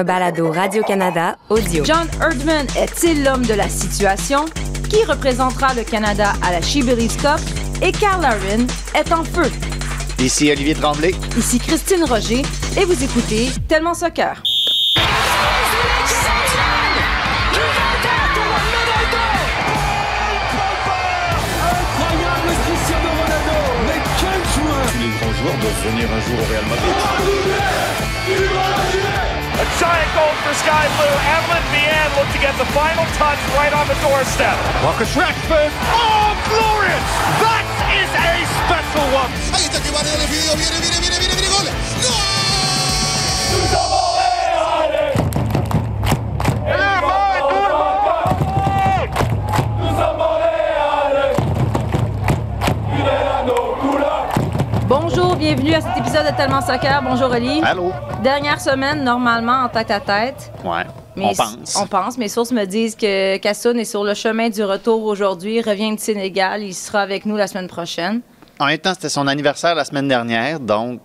un balado Radio-Canada audio. John Erdman est-il l'homme de la situation? Qui représentera le Canada à la She Cup? Et Carl Larin est en feu. Ici Olivier Tremblay. Ici Christine Roger. Et vous écoutez Tellement Soccer. joueur doit venir un jour au Real Madrid. A giant goal for Sky Blue. Evelyn Vienne looked to get the final touch right on the doorstep. Marcus Rashford. Oh, glorious! That is a special one. Bonjour, bienvenue à cet épisode de Tellement Soccer. Bonjour Oli. Allô? Dernière semaine normalement en tête à tête. Ouais. Mais on pense. On pense. Mes sources me disent que Kassoun est sur le chemin du retour aujourd'hui, revient du Sénégal. Il sera avec nous la semaine prochaine. En même temps, c'était son anniversaire la semaine dernière, donc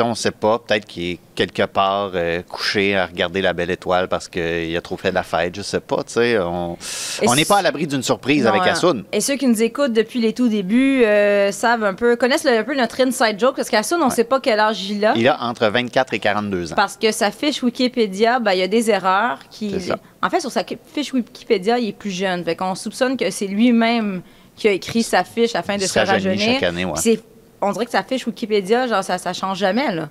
on ne sait pas. Peut-être qu'il est quelque part euh, couché à regarder la belle étoile parce qu'il a trop fait de la fête. Je sais pas. On n'est pas à l'abri d'une surprise non, avec. Assoun. Et ceux qui nous écoutent depuis les tout débuts euh, savent un peu, connaissent un peu notre inside joke parce qu'Assoun, on ne sait pas quel âge il a. Il a entre 24 et 42 ans. Parce que sa fiche Wikipédia, ben, il y a des erreurs qui. ça. En fait, sur sa fiche Wikipédia, il est plus jeune. Fait qu'on soupçonne que c'est lui-même qui a écrit sa fiche afin de se rajeunir. chaque année, ouais. On dirait que sa fiche Wikipédia, genre, ça, ça change jamais, là.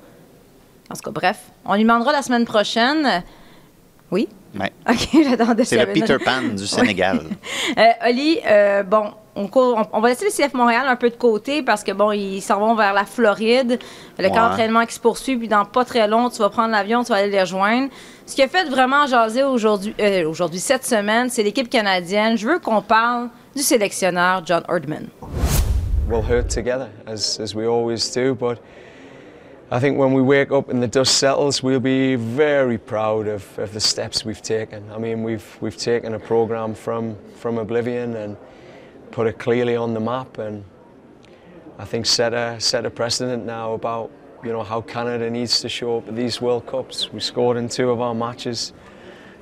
En tout cas, bref. On lui demandera la semaine prochaine. Oui? Ouais. OK, j'attendais C'est le Peter Pan du Sénégal. Euh, Oli, euh, bon, on, on- on va laisser le CF Montréal un peu de côté parce que, bon, ils s'en vont vers la Floride. Le camp Ouais. d'entraînement qui se poursuit, puis dans pas très long, tu vas prendre l'avion, tu vas aller les rejoindre. Ce qui a fait vraiment jaser aujourd'hui, euh, aujourd'hui cette semaine, c'est l'équipe canadienne. Je veux qu'on parle du sélectionneur John Herdman. we'll hurt together as, as we always do. But I think when we wake up and the dust settles, we'll be very proud of, of the steps we've taken. I mean, we've, we've taken a program from, from oblivion and put it clearly on the map and I think set a, set a precedent now about you know, how Canada needs to show up at these World Cups. We scored in two of our matches.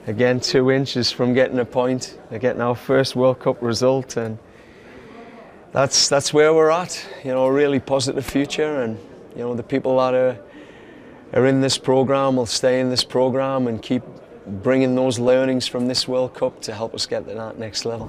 Again, two inches from getting a point, getting our first World Cup result and that's that's where we're at. You know, a really positive future, and you know the people that are are in this program will stay in this program and keep bringing those learnings from this World Cup to help us get to that next level.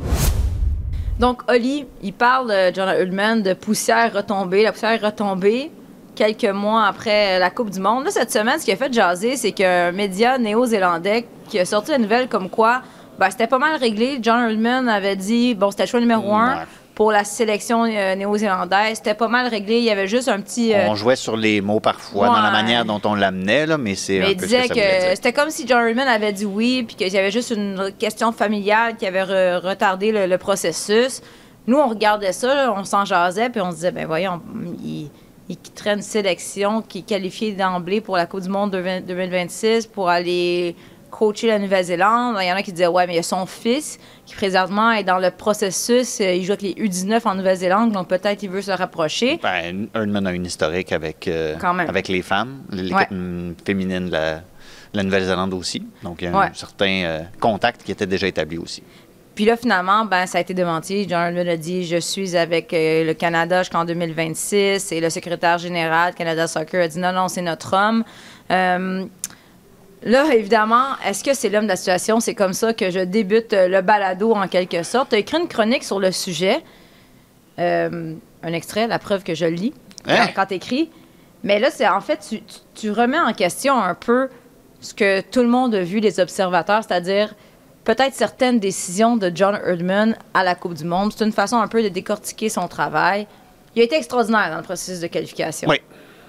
Donc, Oli, il parle, euh, John Herdman, de poussière retombée. La poussière retombée quelques mois après la Coupe du Monde. Là, cette semaine, ce qui a fait jaser, c'est qu'un média néo-zélandais qui a sorti la nouvelle comme quoi ben, c'était pas mal réglé. John Herdman avait dit, bon, c'était le choix numéro un Ouais. pour la sélection euh, néo-zélandaise. C'était pas mal réglé. Il y avait juste un petit... euh, On jouait sur les mots parfois, dans la manière dont on l'amenait, là, mais c'est mais un il peu ce disait que c'était comme si John Herdman avait dit oui, puis qu'il y avait juste une question familiale qui avait re- retardé le, le processus. Nous, on regardait ça, là, on s'en jasait, puis on se disait, ben voyons, il, il quitterait une sélection qui est qualifiée d'emblée pour la Coupe du Monde 20- 2026 pour aller coacher la Nouvelle-Zélande. Il y en a qui disaient, ouais, mais il y a son fils qui présentement est dans le processus, euh, il joue avec les U19 en Nouvelle-Zélande, donc peut-être il veut se rapprocher. Ben, Herdman a une historique avec, euh, Quand même. avec les femmes, l'équipe Ouais. féminine de la, de la Nouvelle-Zélande aussi. Donc, il y a Ouais. un certain euh, contact qui était déjà établi aussi. Puis là, finalement, ben, ça a été démenti. John Herdman a dit Je suis avec euh, le Canada jusqu'en 2026. Et le secrétaire général de Canada Soccer a dit Non, non, c'est notre homme. Euh, là, évidemment, est-ce que c'est l'homme de la situation? C'est comme ça que je débute euh, le balado en quelque sorte. Tu as écrit une chronique sur le sujet. Euh, un extrait, la preuve que je lis Hein? quand tu écris. Mais là, c'est en fait, tu, tu- tu remets en question un peu ce que tout le monde a vu, les observateurs, c'est-à-dire peut-être certaines décisions de John Herdman à la Coupe du Monde. C'est une façon un peu de décortiquer son travail. Il a été extraordinaire dans le processus de qualification. Oui.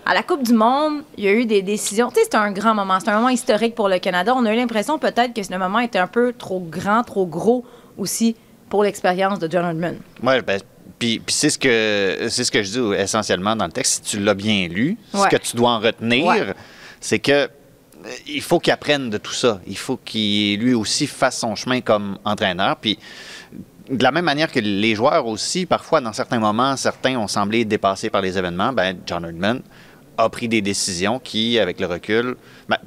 À la Coupe du Monde, il y a eu des décisions. Tu sais, c'était un grand moment. C'était un moment historique pour le Canada. On a eu l'impression peut-être que ce moment était un peu trop grand, trop gros aussi pour l'expérience de John Herdman. Ouais, ben, puis, c'est ce que c'est ce que je dis essentiellement dans le texte. Si tu l'as bien lu, Ouais. ce que tu dois en retenir, Ouais. c'est que il faut qu'il apprenne de tout ça. Il faut qu'il lui aussi fasse son chemin comme entraîneur. Puis de la même manière que les joueurs aussi, parfois dans certains moments, certains ont semblé dépassés par les événements. Ben John Herdman a pris des décisions qui, avec le recul, ben,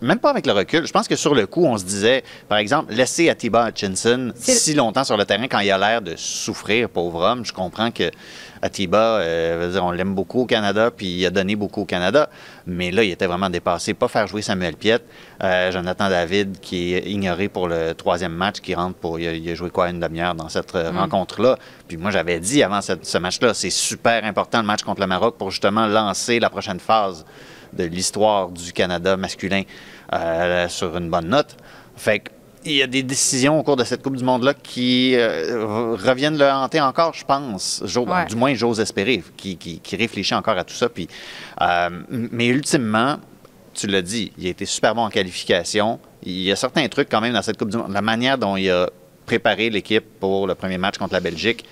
même pas avec le recul. Je pense que sur le coup, on se disait, par exemple, laisser Atiba Hutchinson si longtemps sur le terrain quand il a l'air de souffrir, pauvre homme. Je comprends que Atiba, euh, on l'aime beaucoup au Canada, puis il a donné beaucoup au Canada, mais là, il était vraiment dépassé. Pas faire jouer Samuel Piette, euh, Jonathan David, qui est ignoré pour le troisième match, qui rentre pour. Il a, il a joué quoi, une demi-heure dans cette euh, rencontre-là. Puis moi, j'avais dit avant ce match-là, c'est super important le match contre le Maroc pour justement lancer la prochaine phase de l'histoire du Canada masculin euh, sur une bonne note. Fait il y a des décisions au cours de cette Coupe du Monde-là qui euh, reviennent le hanter encore, je pense. Ouais. Du moins, j'ose espérer, qui, qui- qui réfléchit encore à tout ça. Puis, euh, mais ultimement, tu l'as dit, il a été super bon en qualification. Il y a certains trucs quand même dans cette Coupe du Monde. La manière dont il a préparé l'équipe pour le premier match contre la Belgique,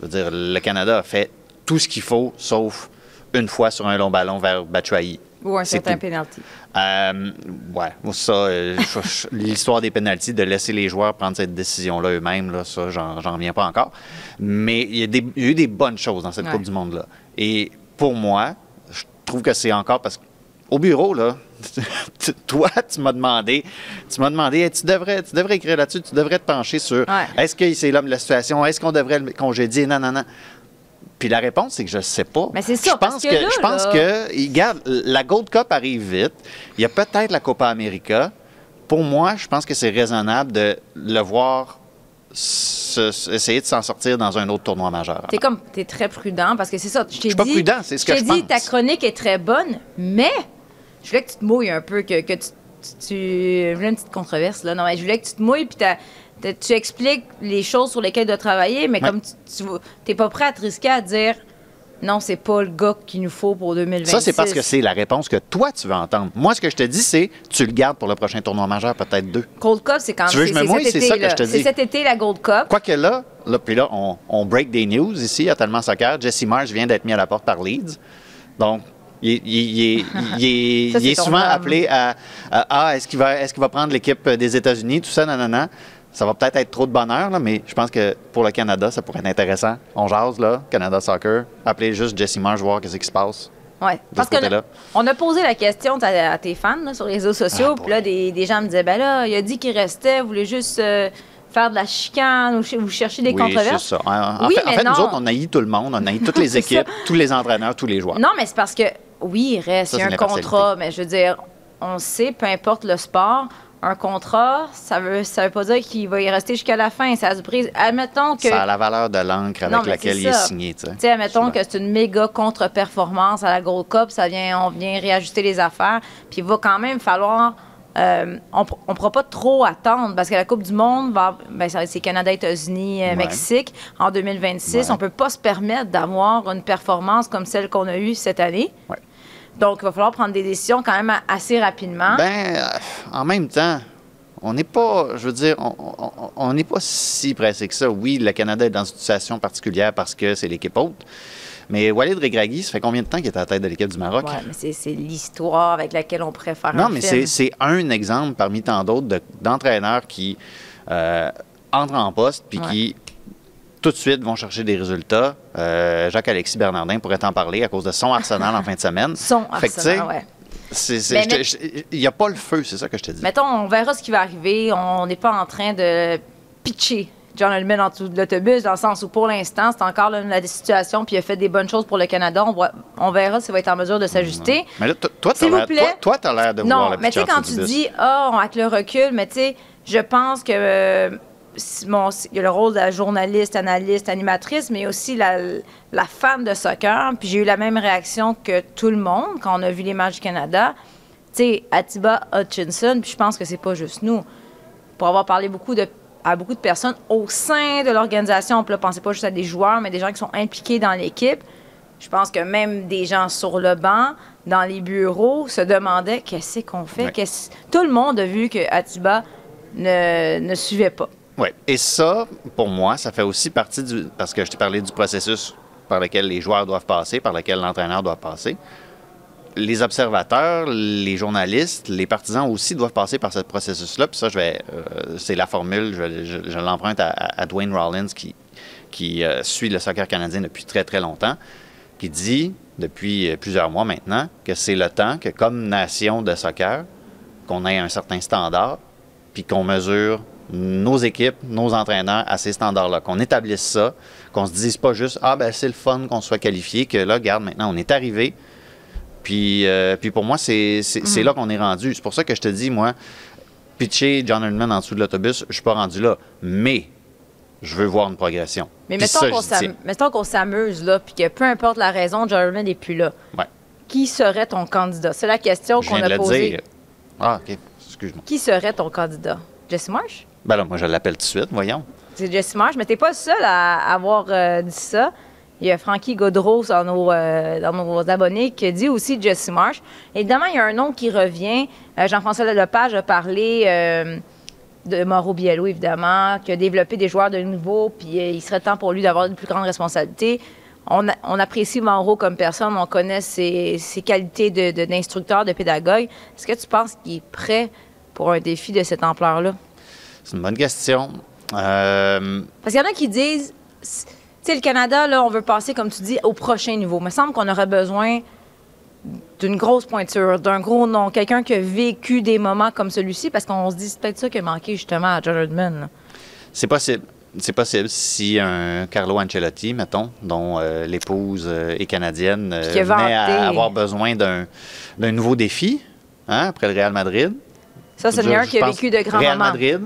je veux dire, le Canada a fait tout ce qu'il faut, sauf une fois sur un long ballon vers Batshuayi. Ou un certain tout. penalty. Euh, ouais, ça, euh, l'histoire des pénalties, de laisser les joueurs prendre cette décision-là eux-mêmes, là, ça, j'en, reviens pas encore. Mais il y, a des- il y a eu des bonnes choses dans cette Ouais. Coupe du Monde-là. Et pour moi, je trouve que c'est encore parce qu'au bureau, là, toi, tu m'as demandé, tu m'as demandé, Hey, tu devrais, tu devrais écrire là-dessus, tu devrais te pencher sur Ouais. est-ce que c'est l'homme de la situation, est-ce qu'on devrait le congédier, non, non, non. Puis la réponse, c'est que je ne sais pas. Mais c'est ça, Je parce pense que que, là, je pense là- que, regarde, la Gold Cup arrive vite. Il y a peut-être la Copa América. Pour moi, je pense que c'est raisonnable de le voir se- se- essayer de s'en sortir dans un autre tournoi majeur. T'es comme, t'es très prudent parce que c'est ça. Je t'ai suis pas dit- prudent, c'est ce que t'ai je dit, pense. ta chronique est très bonne, mais je voulais que tu te mouilles un peu, que, que tu, Je voulais une petite controverse, là. Non, mais je voulais que tu te mouilles puis tu expliques les choses sur lesquelles tu dois travailler, mais Ouais. comme tu, t'es pas prêt à te risquer à dire non, c'est pas le gars qu'il nous faut pour 2026. Ça, c'est parce que c'est la réponse que toi, tu veux entendre. Moi, ce que je te dis, c'est tu le gardes pour le prochain tournoi majeur, peut-être deux. Gold Cup, c'est quand même. Tu veux que je c'est- me c'est mouille? C'est ça que je te C'est dis. cet été, la Gold Cup. Quoique là, là puis là, on, on break des news ici à Tellement Soccer. Jesse Mars vient d'être mis à la porte par Leeds. Donc, il, est- il il il Ça, c'est souvent appelé à, à- Ah, est-ce qu'il va, est qu'il va prendre l'équipe des États-Unis, tout ça, non, non, non. Ça va peut-être être trop de bonheur, là, mais je pense que pour le Canada, ça pourrait être intéressant. On jase, là, Canada Soccer. Appelez juste Jesse Mars, voir qu'est-ce qui se passe. De Parce ce que on a posé la question à, à tes fans là, sur les réseaux sociaux, Ah, puis là, des, des gens me disaient, ben là, il a dit qu'il restait, voulait juste euh, faire de la chicane ou, ch- ou chercher des oui, c'est controverses. ça. En, en Oui, fait, en mais fait, nous autres, on haït tout le monde. On haït toutes les équipes, tous les entraîneurs, tous les joueurs. Non, mais c'est parce que, oui, il reste, Ça, il y a un contrat, mais je veux dire, on sait, peu importe le sport, un contrat, ça veut, ça veut pas dire qu'il va y rester jusqu'à la fin. Ça se brise. Admettons que. Ça a la valeur de l'encre avec Non, laquelle il est signé. tu sais. Admettons que c'est une méga contre-performance à la Gold Cup, ça vient, on vient réajuster les affaires, puis il va quand même falloir. euh, on ne pourra pas trop attendre parce que la Coupe du Monde, va, ben, c'est Canada, États-Unis, euh, Ouais. Mexique en 2026. Ouais. On peut pas se permettre d'avoir une performance comme celle qu'on a eue cette année. Ouais. Donc, il va falloir prendre des décisions quand même assez rapidement. Ben, euh, en même temps, on n'est pas, je veux dire, on- n'est pas si pressé que ça. Oui, le Canada est dans une situation particulière parce que c'est l'équipe haute. Mais Walid Regragui, ça fait combien de temps qu'il est à la tête de l'équipe du Maroc? Ouais, mais c'est, l'histoire avec laquelle on préfère non, un mais c'est c'est un exemple parmi tant d'autres de- d'entraîneurs qui euh, entrent en poste puis Ouais. qui tout de suite vont chercher des résultats. Euh, Jacques-Alexis Bernardin pourrait t'en parler à cause de son Arsenal en fin de semaine. Son Fait tu Arsenal, je- Il n'y a pas le feu, c'est ça que je te dis. Mettons, on verra ce qui va arriver. On n'est pas en train de pitcher John Elman en dessous de l'autobus, dans le sens où pour l'instant, c'est encore la, la situation, puis il a fait des bonnes choses pour le Canada. On, voit- on verra s'il va être en mesure de s'ajuster. Mais là, toi, S'il vous l'air- de vouloir Non, la mais tu sais, en quand tu dis, ah, on avec le recul, mais tu sais, je pense que. euh, bon, il y a le rôle de la journaliste, analyste, animatrice, mais aussi la, la fan de soccer. Puis j'ai eu la même réaction que tout le monde quand on a vu les matchs du Canada. Tu sais, Atiba Hutchinson, puis je pense que c'est pas juste nous. Pour avoir parlé beaucoup de, à beaucoup de personnes au sein de l'organisation, puis là, pensez pas juste à des joueurs, mais des gens qui sont impliqués dans l'équipe. Je pense que même des gens sur le banc, dans les bureaux, se demandaient qu'est-ce qu'on fait. Ouais. Tout le monde a vu que Atiba ne, ne suivait pas. Oui. Et ça, pour moi, ça fait aussi partie du. Parce que je t'ai parlé du processus par lequel les joueurs doivent passer, par lequel l'entraîneur doit passer. Les observateurs, les journalistes, les partisans aussi doivent passer par ce processus-là. Puis ça, je vais, euh, c'est la formule, je, l'emprunte à, à Dwayne Rollins qui, qui euh, suit le soccer canadien depuis très, très longtemps, qui dit depuis euh, plusieurs mois maintenant que c'est le temps que, comme nation de soccer, qu'on ait un certain standard, puis qu'on mesure nos équipes, nos entraîneurs à ces standards-là, qu'on établisse ça, qu'on se dise pas juste ah ben c'est le fun qu'on soit qualifié, que là, regarde, maintenant on est arrivé. Puis, euh, puis pour moi, c'est c'est- c'est là qu'on est rendu. C'est pour ça que je te dis, moi, pitcher John Herdman en dessous de l'autobus, je suis pas rendu là. Mais je veux voir une progression. Mais Puis mettons qu'on s'amuse, là, puis que peu importe la raison, Jeremy n'est plus là. Ouais. Qui serait ton candidat? C'est la question Je qu'on a posée. dire. Ah, OK. Excuse-moi. Qui serait ton candidat? Jesse Marsh? Ben là, moi, je l'appelle tout de suite, voyons. C'est Jesse Marsh, mais t'es pas seul à avoir euh, dit ça. Il y a Frankie Godreau dans nos, euh, dans nos abonnés qui dit aussi Jesse Marsh. Évidemment, il y a un nom qui revient. Euh, Jean-François Lepage a parlé de Mauro Biello, évidemment, qui a développé des joueurs de niveau, puis il serait temps pour lui d'avoir une plus grande responsabilité. On, apprécie Mauro comme personne, on connaît ses, ses qualités de- de- d'instructeur, de, pédagogue. Est-ce que tu penses qu'il est prêt pour un défi de cette ampleur-là? C'est une bonne question. Euh, Parce qu'il y en a qui disent, tu sais, le Canada, là, on veut passer, comme tu dis, au prochain niveau. Il me semble qu'on aurait besoin d'une grosse pointure, d'un gros nom, quelqu'un qui a vécu des moments comme celui-ci, parce qu'on se dit, c'est peut-être ça qui a manqué justement à John là. c'est possible. C'est possible si un Carlo Ancelotti, mettons, dont euh, l'épouse euh, est canadienne, euh, à avoir besoin d'un nouveau défi hein, après le Real Madrid. Ça, c'est un je qui a vécu de grands Real moments. Madrid.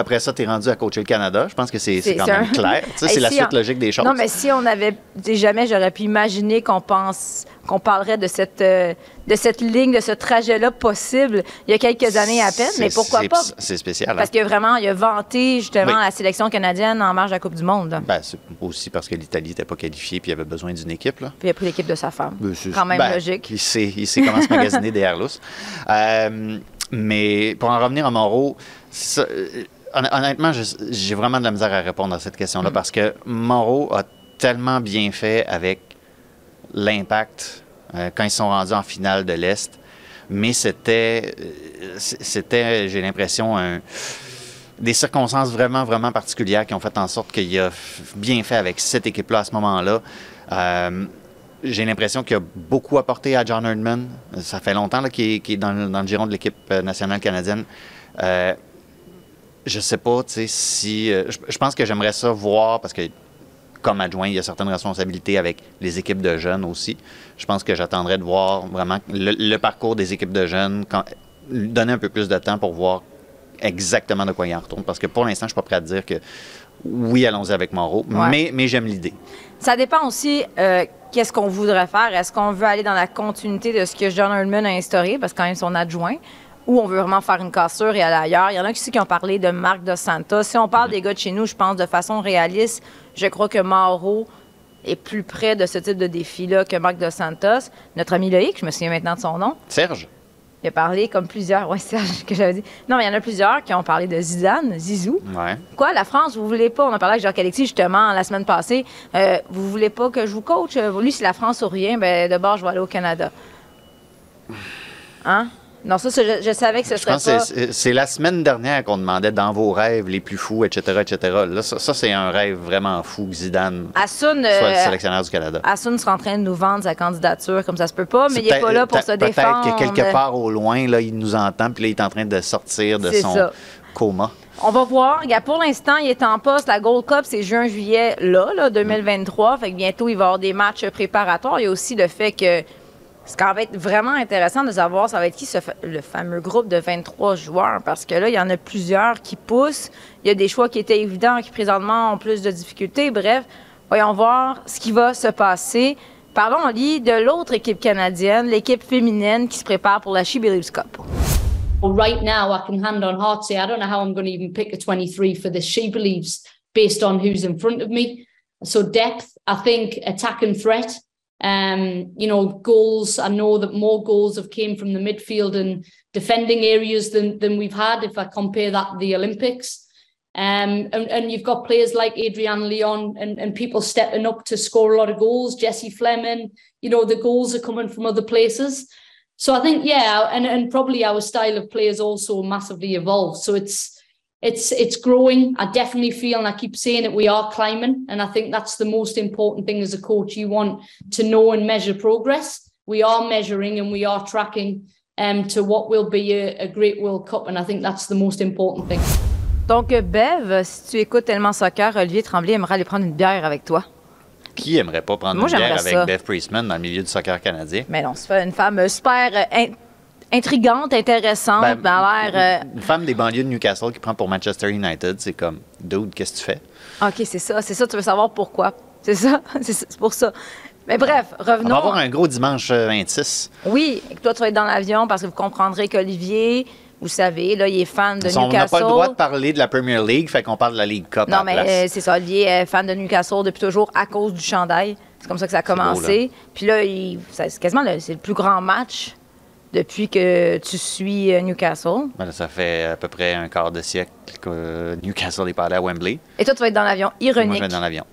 Après ça, tu es rendu à coacher le Canada. Je pense que c'est quand même clair. C'est la suite on- logique des choses. Non, mais si on avait, jamais j'aurais pu imaginer qu'on pense, qu'on parlerait de cette, euh, de cette ligne, de ce trajet-là possible il y a quelques années à peine, mais pourquoi pas? C'est spécial. hein? Parce que vraiment, il a vanté justement Oui. la sélection canadienne en marge de la Coupe du Monde. Ben, c'est aussi parce que l'Italie n'était pas qualifiée puis il avait besoin d'une équipe. Là. Puis il a pris l'équipe de sa femme. Ben, c'est- Quand même ben, logique. Il sait, il sait comment se magasiner des Airlus. Euh, mais pour en revenir à Moreau, ça, euh, honnêtement, j'ai vraiment de la misère à répondre à cette Mm. question-là parce que Moreau a tellement bien fait avec l'impact euh, quand ils sont rendus en finale de l'Est. Mais c'était, euh, c'était, j'ai l'impression, un des circonstances vraiment, vraiment particulières qui ont fait en sorte qu'il a bien fait avec cette équipe-là à ce moment-là. Euh, j'ai l'impression qu'il a beaucoup apporté à John Herdman. Ça fait longtemps qu'il, est, dans, le- dans le giron de l'équipe nationale canadienne. Euh, je sais pas, tu sais, si... euh, je, je pense que j'aimerais ça voir, parce que comme adjoint, il y a certaines responsabilités avec les équipes de jeunes aussi. Je pense que j'attendrais de voir vraiment le, le parcours des équipes de jeunes, quand, donner un peu plus de temps pour voir exactement de quoi il en retourne. Parce que pour l'instant, je suis pas prêt à dire que oui, allons-y avec Moreau, Ouais. mais, mais j'aime l'idée. Ça dépend aussi euh, qu'est-ce qu'on voudrait faire. Est-ce qu'on veut aller dans la continuité de ce que John Herdman a instauré, parce que quand même son adjoint, ou on veut vraiment faire une cassure et aller ailleurs. Il y en a aussi qui ont parlé de Marc de Santa. Si on parle des gars de chez nous, je pense de façon réaliste, je crois que Mauro est plus près de ce type de défi-là que Marc de Santos. Notre ami Loïc, je me souviens maintenant de son nom, Serge? il a parlé comme plusieurs, ouais, Serge, que j'avais dit. Non, mais il y en a plusieurs qui ont parlé de Zidane, Zizou. Ouais. Quoi, la France, vous voulez pas, on a parlé avec Jacques Alexis justement la semaine passée, euh, vous voulez pas que je vous coach? Euh, Lui, c'est la France ou rien, ben d'abord, je vais aller au Canada. Hein? Non, ça, je, je savais que ce Je serait pense pas... c'est- la semaine dernière qu'on demandait dans vos rêves les plus fous, etc., etc. Là, ça, ça, c'est un rêve vraiment fou que Zidane Assoun, soit euh, le sélectionneur du Canada. Assoun sera en train de nous vendre sa candidature, comme ça se peut pas, mais C'est il n'est pas là pour se défendre. Peut-être que quelque part au loin, là, il nous entend, puis là, il est en train de sortir de son ça. coma. On va voir. Pour l'instant, il est en poste. La Gold Cup, c'est juin-juillet, là, là, 2023. Fait que bientôt, il va y avoir des matchs préparatoires. Il y a aussi le fait que ce qui va être vraiment intéressant de savoir, ça va être qui ce le fameux groupe de 23 joueurs. Parce que là, il y en a plusieurs qui poussent. Il y a des choix qui étaient évidents, qui présentement ont plus de difficultés. Bref, voyons voir ce qui va se passer. Parlons, Lee, de l'autre équipe canadienne, l'équipe féminine qui se prépare pour la She Believes Cup. Well, right now, I can hand on heart say I don't know how I'm going to even pick a 23 for this. She believes based on who's in front of me. So depth, I think attack and threat. Um, you know, goals. I know that more goals have came from the midfield and defending areas than than we've had. If I compare that to the Olympics. Um, and, and you've got players like Adrian Leon and, and people stepping up to score a lot of goals. Jesse Fleming, you know, the goals are coming from other places. So I think, yeah, and, and probably our style of play has also massively evolved. So it's it's it's growing. I definitely feel, and I keep saying it, we are climbing. And I think that's the most important thing as a coach. You want to know and measure progress. We are measuring and we are tracking um, to what will be a, a great World Cup. And I think that's the most important thing. Donc, Bev, si tu écoutes tellement soccer, Olivier Tremblay aimerait aller prendre une bière avec toi. Qui aimerait pas prendre Moi, une bière j'aimerais avec ça. Beth Priestman dans le milieu du soccer canadien? Mais non, c'est une femme super euh, in- intrigante, intéressante, Ben, mais a l'air. Une femme des banlieues de Newcastle qui prend pour Manchester United, c'est comme, dude, qu'est-ce que tu fais? euh, OK, c'est ça, c'est ça, tu veux savoir pourquoi. C'est ça, c'est pour ça. Mais bref, On va revenons. avoir un gros dimanche euh, 26. Oui, et que toi, tu vas être dans l'avion parce que vous comprendrez qu'Olivier, vous savez, là, il est fan de on n'a Newcastle. pas le droit de parler de la Premier League, fait qu'on parle de la League Cup Non, mais euh, c'est ça. Olivier est fan de Newcastle depuis toujours à cause du chandail. C'est comme ça que ça a beau, commencé. Puis là, il- ça- c'est quasiment le, le plus grand match depuis que tu suis euh, Newcastle. Ça fait à peu près un quart de siècle que Newcastle est pas allé à Wembley. Et toi, tu vas être dans l'avion Puis Moi, je ironique vais dans l'avion.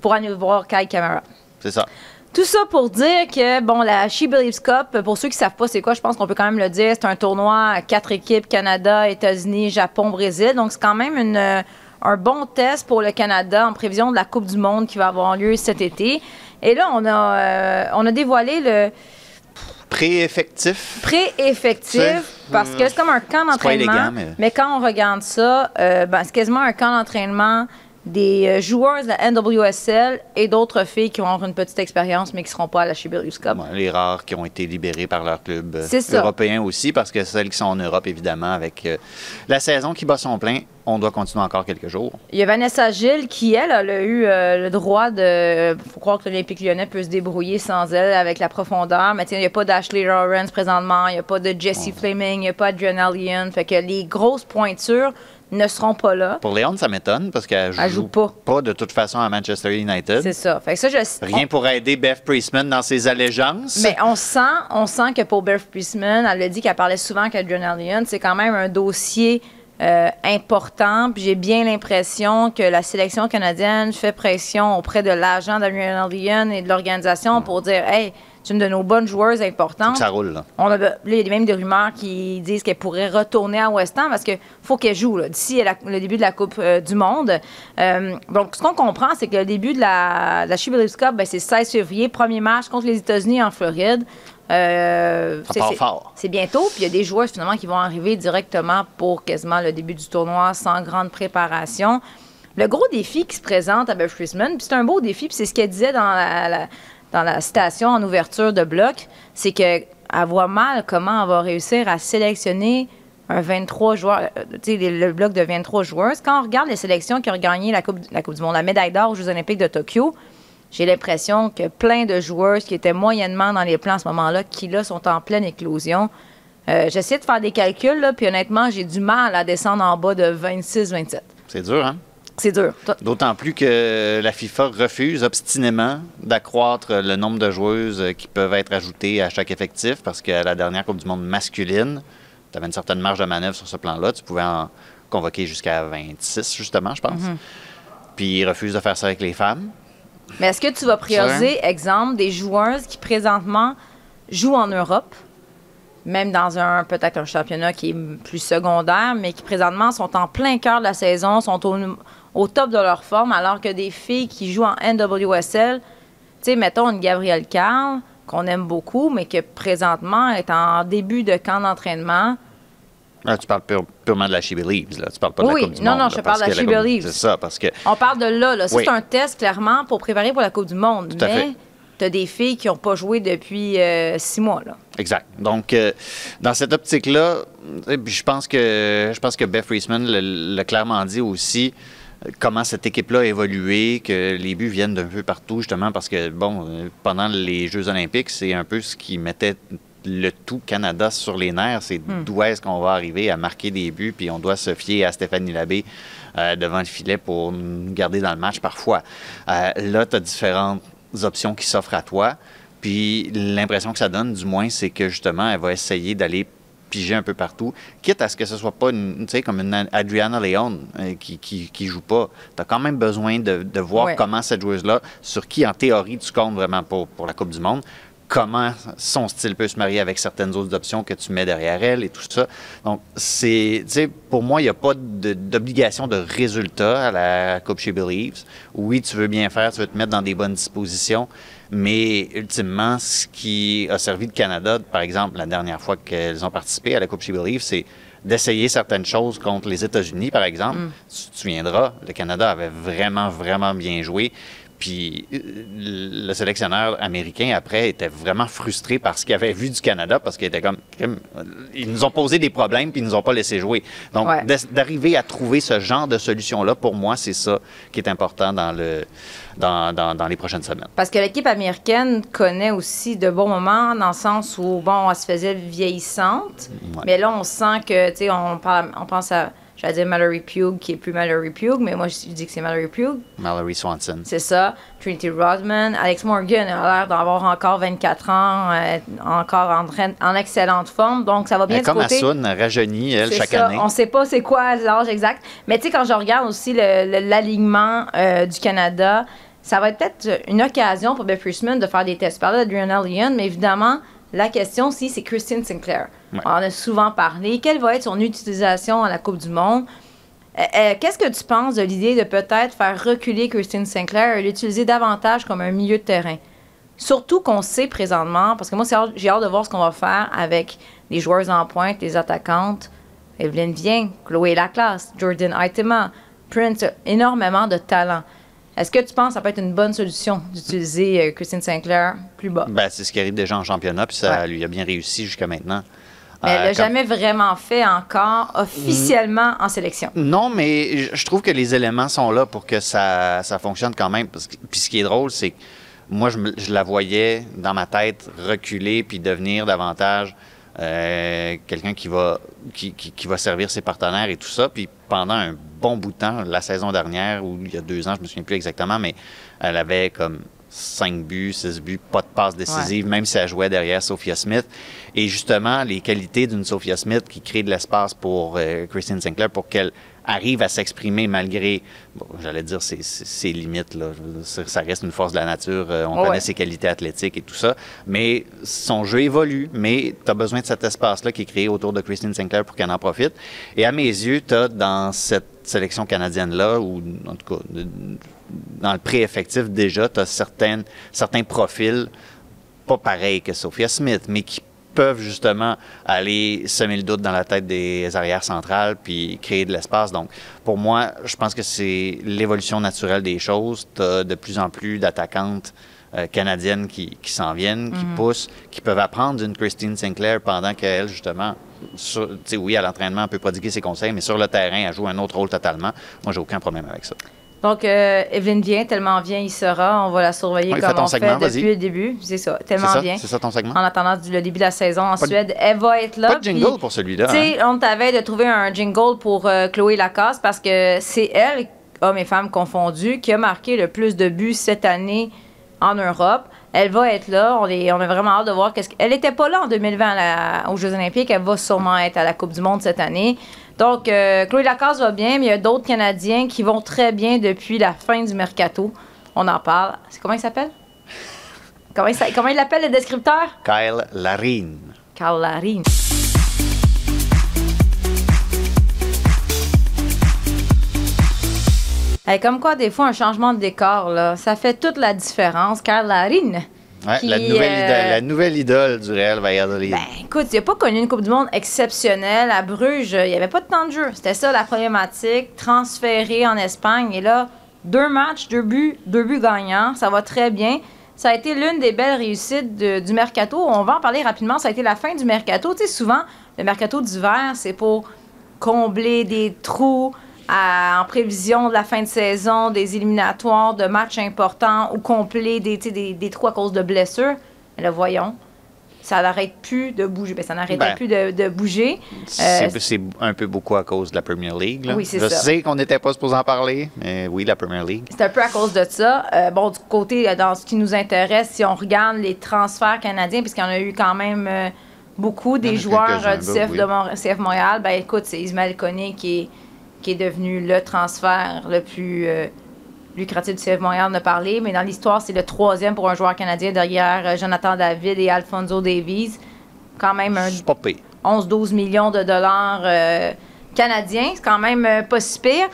pour aller voir Kai Kamara. C'est ça. Tout ça pour dire que, bon, la She Believes Cup, pour ceux qui savent pas c'est quoi, je pense qu'on peut quand même le dire, c'est un tournoi à quatre équipes, Canada, États-Unis, Japon, Brésil. Donc, c'est quand même une, euh, un bon test pour le Canada en prévision de la Coupe du Monde qui va avoir lieu cet été. Et là, on a, euh, on a dévoilé le Pré-effectif. pré-effectif parce que c'est comme un camp d'entraînement. mais... mais- quand on regarde ça, euh, ben, c'est quasiment un camp d'entraînement des euh, joueurs de la NWSL et d'autres filles qui avoir une petite expérience mais qui ne seront pas à la Believes Cup. Bon, les rares qui ont été libérés par leur club euh, européen aussi, parce que celles qui sont en Europe, évidemment, avec euh, la saison qui bat son plein, on doit continuer encore quelques jours. Il y a Vanessa Gilles qui, elle, elle a eu euh, le droit de. faut croire que l'Olympique lyonnais peut se débrouiller sans elle avec la profondeur. Mais tiens, il n'y a pas d'Ashley Lawrence présentement, il n'y a pas de Jessie Fleming, il n'y a pas Leon. Fait que les grosses pointures ne seront pas là. Pour Léon, ça m'étonne, parce qu'elle joue, joue pas. de toute façon à Manchester United. C'est ça. Fait que ça, je. Rien pour aider Beth Priestman dans ses allégeances. Mais on sent, on sent que pour Beth Priestman, elle a dit qu'elle parlait souvent qu'Adriana Leon, c'est quand même un dossier euh, important. Puis j'ai bien l'impression que la sélection canadienne fait pression auprès de l'agent d'Adriana Leon et de l'organisation pour dire Hey, c'est une de nos bonnes joueuses importantes. ça roule, là. On a, là, il y a même des rumeurs qui disent qu'elle pourrait retourner à West Ham parce qu'il faut qu'elle joue là, d'ici le début de la Coupe euh, du Monde. Euh, donc, ce qu'on comprend, c'est que le début de la, de la ben, c'est 16 février, premier match contre les États-Unis en Floride. Euh, c'est- bientôt, puis il y a des joueurs finalement qui vont arriver directement pour quasiment le début du tournoi sans grande préparation. Le gros défi qui se présente à Beth Friesman, puis c'est un beau défi, puis c'est ce qu'elle disait dans la, la- dans la citation en ouverture de bloc, c'est qu'elle voit mal comment elle va réussir à sélectionner un 23 joueurs, euh, le bloc de 23 joueurs. Quand on regarde les sélections qui ont gagné la Coupe, la coupe du Monde, la médaille d'or aux Jeux olympiques de Tokyo, j'ai l'impression que plein de joueurs qui étaient moyennement dans les plans à ce moment-là, qui là sont en pleine éclosion. Euh, J'essaie de faire des calculs, là, puis honnêtement, j'ai du mal à descendre en bas de 26-27. C'est dur, hein? C'est dur. D'autant plus que la FIFA refuse obstinément d'accroître le nombre de joueuses qui peuvent être ajoutées à chaque effectif parce qu'à la dernière Coupe du Monde masculine, tu avais une certaine marge de manœuvre sur ce plan-là. Tu pouvais en convoquer jusqu'à 26, justement, je pense. Mhm. Puis ils refusent de faire ça avec les femmes. Mais est-ce que tu vas prioriser, exemple, des joueuses qui présentement jouent en Europe, même dans un peut-être un championnat qui est plus secondaire, mais qui présentement sont en plein cœur de la saison, sont au, au top de leur forme, alors que des filles qui jouent en NWSL, tu sais, mettons une Gabrielle Carl, qu'on aime beaucoup, mais que présentement est en début de camp d'entraînement. Là, tu parles pure- purement de la She Believes. Là. Tu parles pas de Oui, la Coupe du non, Monde. non, là, je parle de la She Believes. C'est ça, parce que On parle de là, là. Ça, Oui. c'est un test, clairement, pour préparer pour la Coupe du Monde. Tout mais tu as des filles qui n'ont pas joué depuis euh, six mois, là. Exact. Donc, euh, dans cette optique-là, je pense que je pense que Beth Friesman l'a l'a clairement dit aussi comment cette équipe-là a évolué, que les buts viennent d'un peu partout, justement, parce que, bon, euh, pendant les Jeux olympiques, c'est un peu ce qui mettait le tout Canada sur les nerfs, c'est d'où est-ce qu'on va arriver à marquer des buts, puis on doit se fier à Stéphanie Labbé euh, devant le filet pour nous garder dans le match parfois. Euh, là, tu as différentes options qui s'offrent à toi. Puis l'impression que ça donne, du moins, c'est que justement, elle va essayer d'aller piger un peu partout, quitte à ce que ce soit pas une, tu sais, comme une Adriana Leon euh, qui, qui, qui joue pas. Tu as quand même besoin de, de voir Ouais. comment cette joueuse-là, sur qui en théorie tu comptes vraiment pour, pour la Coupe du Monde, comment son style peut se marier avec certaines autres options que tu mets derrière elle et tout ça. Donc, c'est, tu sais, pour moi, il n'y a pas d'obligation de résultat à la Coupe chez Believes. Oui, tu veux bien faire, tu veux te mettre dans des bonnes dispositions, mais ultimement, ce qui a servi le Canada, par exemple, la dernière fois qu'elles ont participé à la Coupe chez Believes, c'est d'essayer certaines choses contre les États-Unis, par exemple. Tu te souviendras, le Canada avait vraiment, vraiment bien joué. Puis euh, le sélectionneur américain, après, était vraiment frustré par ce qu'il avait vu du Canada parce qu'il était comme. Ils nous ont posé des problèmes puis ils nous ont pas laissé jouer. Donc, Ouais. d'arriver à trouver ce genre de solution-là, pour moi, c'est ça qui est important dans, le, dans, dans, dans les prochaines semaines. Parce que l'équipe américaine connaît aussi de bons moments dans le sens où, bon, elle se faisait vieillissante. Ouais. Mais là, on sent que, tu sais, on pense à, j'allais dire Mallory Pugh, qui est plus Mallory Pugh, mais moi, je dis que c'est Mallory Pugh. Mallory Swanson. C'est ça. Trinity Rodman. Alex Morgan a l'air d'avoir encore 24 ans, euh, encore en, train- en excellente forme. Donc, ça va bien du comme côté. Assoun, rajeunit, elle, chaque ça. année. On sait pas c'est quoi l'âge exact. Mais tu sais, quand je regarde aussi l'alignement euh, du Canada, ça va être peut-être une occasion pour Bill Priestman de faire des tests. Par là d'Adrian Lyon, mais évidemment, la question aussi, c'est Christine Sinclair. Ouais. On en a souvent parlé. Quelle va être son utilisation à la Coupe du Monde? Euh, euh, Qu'est-ce que tu penses de l'idée de peut-être faire reculer Christine Sinclair et l'utiliser davantage comme un milieu de terrain? Surtout qu'on sait présentement, parce que moi, j'ai hâte de voir ce qu'on va faire avec les joueurs en pointe, les attaquantes. Evelyne Vien, Chloé Laclasse, Jordan Aitema, Prince, énormément de talent. Est-ce que tu penses que ça peut être une bonne solution d'utiliser euh, Christine Sinclair plus bas? Ben, c'est ce qui arrive déjà en championnat, puis ça Ouais. lui a bien réussi jusqu'à maintenant. Mais elle Euh, l'a jamais vraiment fait encore officiellement en sélection. Non, mais je- je trouve que les éléments sont là pour que ça, ça fonctionne quand même. Parce que, puis ce qui est drôle, c'est que moi, je, me- je la voyais dans ma tête reculer puis devenir davantage euh, quelqu'un qui va, qui, qui- qui va servir ses partenaires et tout ça. Puis pendant un bon bout de temps, la saison dernière, ou il y a deux ans, je me souviens plus exactement, mais elle avait comme 5 buts, 6 buts, pas de passe décisive, même si elle jouait derrière Sophia Smith. Et justement, les qualités d'une Sophia Smith qui crée de l'espace pour euh, Christine Sinclair pour qu'elle arrive à s'exprimer malgré, bon, j'allais dire, ses, ses- ses limites. Là. Dire, Ça reste une force de la nature. euh, on Ouais. connaît ses qualités athlétiques et tout ça. Mais son jeu évolue. Mais tu as besoin de cet espace-là qui est créé autour de Christine Sinclair pour qu'elle en profite. Et à mes yeux, tu as dans cette sélection canadienne-là, ou en tout cas, dans le pré-effectif déjà, tu as certaines, certains profils pas pareils que Sophia Smith, mais qui peuvent justement aller semer le doute dans la tête des arrières centrales puis créer de l'espace. Donc, pour moi, je pense que c'est l'évolution naturelle des choses. Tu as de plus en plus d'attaquantes euh, canadiennes qui, qui s'en viennent, qui poussent, qui peuvent apprendre d'une Christine Sinclair pendant qu'elle, justement, sur- tu sais, oui, à l'entraînement, elle peut prodiguer ses conseils, mais sur le terrain, elle joue un autre rôle totalement. Moi, j'ai aucun problème avec ça. Donc, euh, Evelyne vient, tellement bien, il sera. On va la surveiller Oui, comme on segment, fait depuis le début. C'est ça, tellement ça? bien. C'est ça ton segment? En attendant le début de la saison en Pas de- Suède, elle va être là. Pas de jingle puis- pour celui-là. Tu sais, hein? on t'avait de trouver un jingle pour euh, Chloé Lacasse parce que c'est elle, hommes et femmes confondus, qui a marqué le plus de buts cette année en Europe. Elle va être là. On, est, on a vraiment hâte de voir qu'est-ce qu'elle n'était pas là en 2020 à la- aux Jeux Olympiques. Elle va sûrement être à la Coupe du Monde cette année. Donc, euh, Chloé Lacasse va bien, mais il y a d'autres Canadiens qui vont très bien depuis la fin du mercato. On en parle. C'est comment il s'appelle? comment, il, comment il l'appelle le descripteur? Kyle Larine. Carl Larine. Hey, comme quoi, des fois, un changement de décor, là, ça fait toute la différence. Carl Larine. Ouais, qui, la, nouvelle euh, idole, la nouvelle idole du Real Valladolid. Ben, écoute, il n'a pas connu une Coupe du Monde exceptionnelle. À Bruges, il n'y avait pas de temps de jeu. C'était ça la problématique. Transféré en Espagne. Et là, deux matchs, deux buts, deux buts gagnants. Ça va très bien. Ça a été l'une des belles réussites de- du mercato. On va en parler rapidement. Ça a été la fin du mercato. Tu sais, souvent, le mercato d'hiver, c'est pour combler des trous à- en prévision de la fin de saison, des éliminatoires, de matchs importants ou combler des, trous à cause de blessures. Mais là, voyons, ça n'arrête plus de bouger. Ben, ça n'arrêtait Ben, plus de, de bouger. C'est Euh, c'est un peu beaucoup à cause de la Premier League. là. Oui, c'est Je ça. sais qu'on n'était pas supposé en parler, mais oui, la Premier League. C'est un peu à cause de ça. Euh, bon, du côté, euh, dans ce qui nous intéresse, si on regarde les transferts canadiens, puisqu'il y en a eu quand même euh, beaucoup, des joueurs du CF, oui. de Mont- CF Montréal, ben écoute, c'est Ismaël Koné qui est, qui est devenu le transfert le plus, euh, lucratif du CF Montréal de parler, mais dans l'histoire, c'est le troisième pour un joueur canadien derrière euh, Jonathan David et Alfonso Davies. Quand même un C'est pas pire. 11-12 millions de dollars euh, canadiens. C'est quand même euh, pas si pire.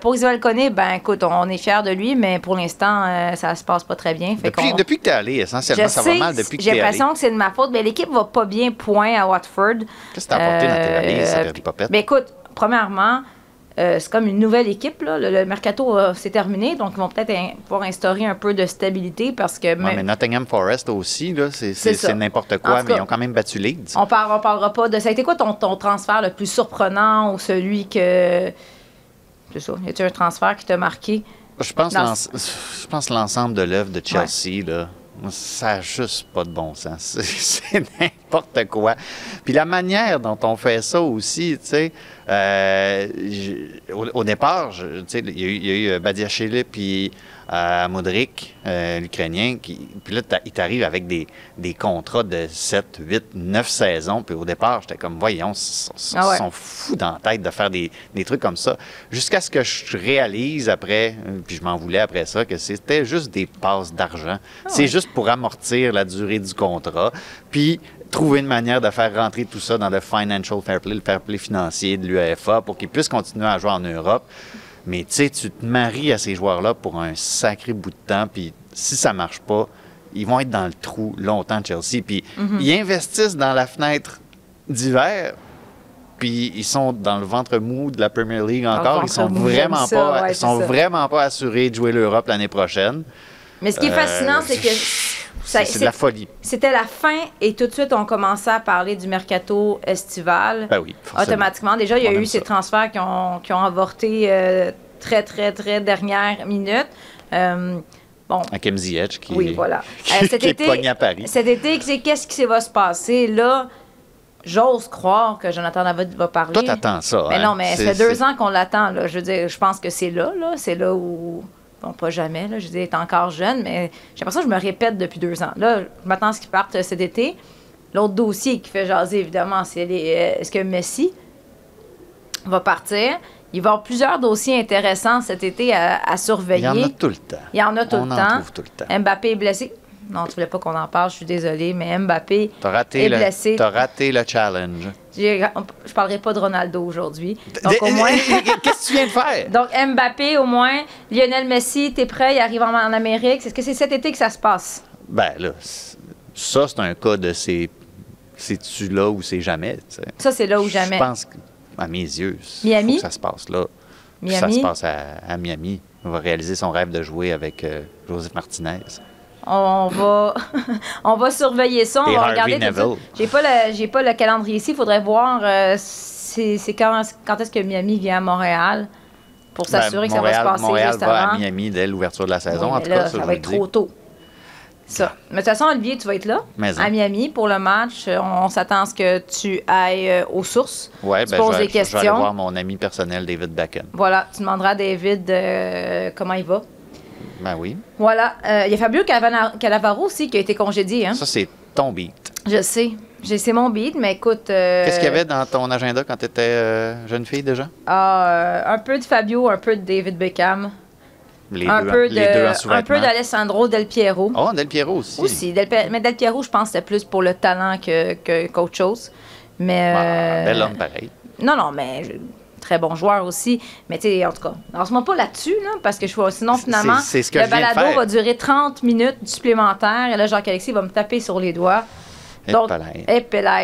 Pour Isabelle Koné, ben écoute, on est fiers de lui, mais pour l'instant, ça se passe pas très bien. Fait Depuis, depuis que tu es allé, essentiellement, je ça sais, va mal depuis que j'ai l'impression que c'est de ma faute. Mais l'équipe va pas bien, point, à Watford. Qu'est-ce que t'as apporté dans tes valises, Perry Popette? Ben écoute, premièrement, euh, c'est comme une nouvelle équipe. Là. Le, le mercato euh, s'est terminé, donc ils vont peut-être in- pouvoir instaurer un peu de stabilité parce que Ouais, même- mais Nottingham Forest aussi, là, c'est, n'importe quoi, mais cas, ils ont quand même battu Leeds. on parle, on parlera pas de ça. a été quoi ton, ton transfert le plus surprenant ou celui que. C'est ça. Y a-t-il un transfert qui t'a marqué? Je pense, Dans- l'ens- je pense l'ensemble de l'œuvre de Chelsea, là, ça n'a juste pas de bon sens. C'est, n'importe quoi. Puis la manière dont on fait ça aussi, tu sais, euh, au, départ, tu sais, il y a eu, euh, Badiachile puis euh, Modric, euh, l'Ukrainien, qui, puis là, il t'arrive avec des, des contrats de 7, 8, 9 saisons. Puis au départ, j'étais comme, voyons, ils Ah ouais. sont fous dans la tête de faire des, des trucs comme ça. Jusqu'à ce que je réalise après, euh, puis je m'en voulais après ça, que c'était juste des passes d'argent. Ah C'est juste pour amortir la durée du contrat. Puis trouver une manière de faire rentrer tout ça dans le financial fair play, le fair play financier de l'UEFA pour qu'ils puissent continuer à jouer en Europe. Mais tu sais, tu te maries à ces joueurs-là pour un sacré bout de temps, puis si ça marche pas, ils vont être dans le trou longtemps, Chelsea. Puis Mhm. ils investissent dans la fenêtre d'hiver, puis ils sont dans le ventre mou de la Premier League le encore. Ils sont vraiment ça, pas, ouais, ils sont ça. vraiment pas assurés de jouer l'Europe l'année prochaine. Mais ce qui est fascinant, Euh, c'est que. C'est de la folie. C'était la fin et tout de suite, on commençait à parler du mercato estival. Ben oui, forcément. Automatiquement. Déjà, il y a On eu ces ça. transferts qui ont, qui ont avorté euh, très, très, très dernière minute. Euh, bon, Hakim Ziyech qui, oui, voilà. qui, Euh, cet qui est été, à Paris. Cet été, qu'est-ce qui va se passer? Là, j'ose croire que Jonathan David va parler. Toi, t'attends ça. Mais hein? non, mais ça fait deux ans qu'on l'attend. Là. Je veux dire, je pense que c'est là, là. C'est là où. Bon, pas jamais, là. Je il est encore jeune, mais j'ai l'impression que je me répète depuis deux ans. Là, je m'attends à ce qu'il parte euh, cet été. L'autre dossier qui fait jaser, évidemment, c'est euh, est-ce que Messi va partir? Il va y avoir plusieurs dossiers intéressants cet été à, à Il surveiller. y en a tout le temps. Il y en a tout On le en temps. trouve tout le temps. Mbappé est blessé. Non, tu voulais pas qu'on en parle, je suis désolée, mais Mbappé T'as raté, est le, blessé. t'as raté le challenge. Je parlerai pas de Ronaldo aujourd'hui. Donc, au moins. Qu'est-ce que tu viens de faire? Donc, Mbappé, au moins. Lionel Messi, t'es prêt? Il arrive en, en Amérique. Est-ce que c'est cet été que ça se passe? Ben là, ça, c'est un cas de c'est. C'est-tu là ou c'est jamais? Ça, c'est là où jamais. Je pense que, à mes yeux, Miami? faut que ça se passe là. Miami? Ça se passe à, à Miami. On va réaliser son rêve de jouer avec euh, Joseph Martinez. On va, on va surveiller ça. On Et va Harvey regarder tout. J'ai pas le, j'ai pas le calendrier ici. Il faudrait voir euh, c'est, c'est quand, quand est-ce que Miami vient à Montréal pour s'assurer Ben, que ça va se passer Montréal juste va avant. à Miami dès l'ouverture de la saison. Oui, en mais tout là, cas, ça, va être trop tôt. Ça. Mais de toute façon, Olivier, tu vas être là, Mais à. Miami, pour le match. Euh, On s'attend à ce que tu ailles euh, aux sources. Tu ben, poses je, vais, des je vais aller questions. voir mon ami personnel David Beckham. Voilà, tu demanderas à David euh, comment il va. Ben oui. Voilà. Euh, Il y a Fabio Calavaro aussi qui a été congédié. Hein? Ça, c'est ton beat. Je sais. C'est mon beat, mais écoute. euh, Qu'est-ce qu'il y avait dans ton agenda quand tu étais jeune fille déjà? ah, euh, un peu de Fabio, un peu de David Beckham. Les, un, deux, peu les deux en de, un peu d'Alessandro Del Piero. Oh, Del Piero aussi. Aussi. Del mais Del Piero, je pense c'était plus pour le talent que, que- qu'autre chose. Mais. Euh, bel homme pareil. Non, non, mais je- très bon joueur aussi. Mais tu sais, en tout cas, lance-moi pas là-dessus, là, parce que je vois, sinon, finalement, c'est ce que le balado va durer 30 minutes supplémentaires. Et là, Jacques-Alexis va me taper sur les doigts. Et Donc.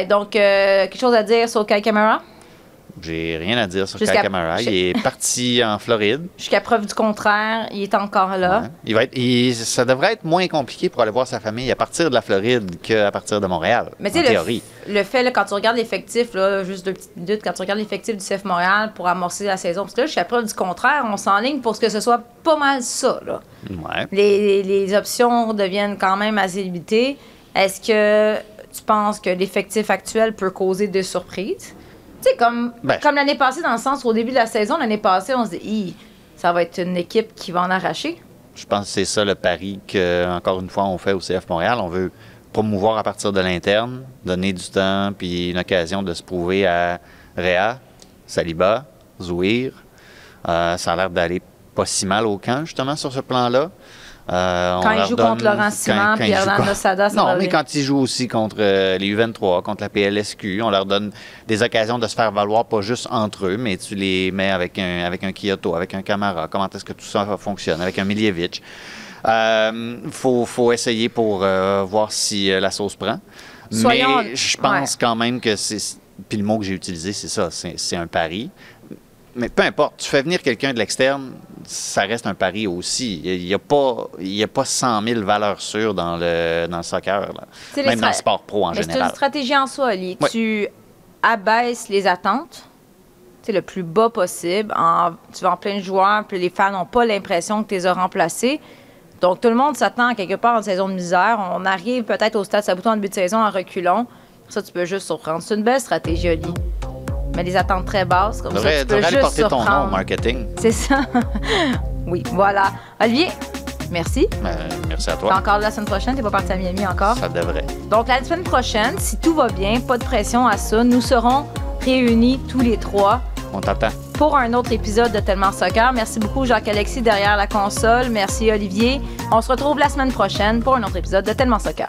Donc, euh, quelque chose à dire sur Kai Camara? J'ai rien à dire sur Kai Kamara. Il est parti en Floride. Jusqu'à preuve du contraire, il est encore là. Ouais. Il va être, il- ça devrait être moins compliqué pour aller voir sa famille à partir de la Floride qu'à partir de Montréal, Mais en tu sais, le, fait, là, quand tu regardes l'effectif, juste deux petites minutes, quand tu regardes l'effectif du CF Montréal pour amorcer la saison, parce que là, jusqu'à preuve du contraire, on s'enligne pour ce que ce soit pas mal ça. Là. Ouais. Les, les options deviennent quand même assez limitées. Est-ce que tu penses que l'effectif actuel peut causer des surprises? Tu sais, comme, Ben, comme l'année passée, dans le sens où au début de la saison, l'année passée, on se dit, ça va être une équipe qui va en arracher. Je pense que c'est ça le pari que, encore une fois, on fait au CF Montréal. On veut promouvoir à partir de l'interne, donner du temps puis une occasion de se prouver à Réa, Saliba, Zouir. Euh, ça a l'air d'aller pas si mal au camp, justement, sur ce plan-là. Euh, Quand il joue contre Laurent Simon ça Non, mais quand ils jouent aussi contre euh, les U23, contre la PLSQ, on leur donne des occasions de se faire valoir, pas juste entre eux, mais tu les mets avec un, avec un Kyoto, avec un Camara. Comment est-ce que tout ça fonctionne? Avec un Miljevic. Il faut, faut essayer pour euh, voir si euh, la sauce prend. Soyons- mais je pense ouais. quand même que c'est. Puis le mot que j'ai utilisé, c'est ça, c'est un pari. Mais peu importe, tu fais venir quelqu'un de l'externe, ça reste un pari aussi. Il n'y a, pas- il y a pas 100 000 valeurs sûres dans le, dans le soccer, là. Même dans le sport pro en Mais c'est une général. stratégie en soi, Ali. Tu abaisses les attentes le plus bas possible. En, tu vas en plein de joueurs, puis les fans n'ont pas l'impression que tu les as remplacés. Donc, tout le monde s'attend à quelque part en saison de misère. On arrive peut-être au stade Sabuton en début de saison en reculons. Ça, tu peux juste surprendre. C'est une belle stratégie, Ali. Mais des attentes très basses, comme ça, tu peux devrais aller juste porter ton nom au surprendre. marketing. C'est ça. oui, voilà. Olivier, merci. Euh, merci à T'es toi. encore là la semaine prochaine. T'es pas parti à Miami encore. Ça devrait. Donc, la semaine prochaine, si tout va bien, pas de pression à ça, nous serons réunis tous les trois On t'attend. pour un autre épisode de Tellement Soccer. Merci beaucoup, Jacques-Alexis, derrière la console. Merci, Olivier. On se retrouve la semaine prochaine pour un autre épisode de Tellement Soccer.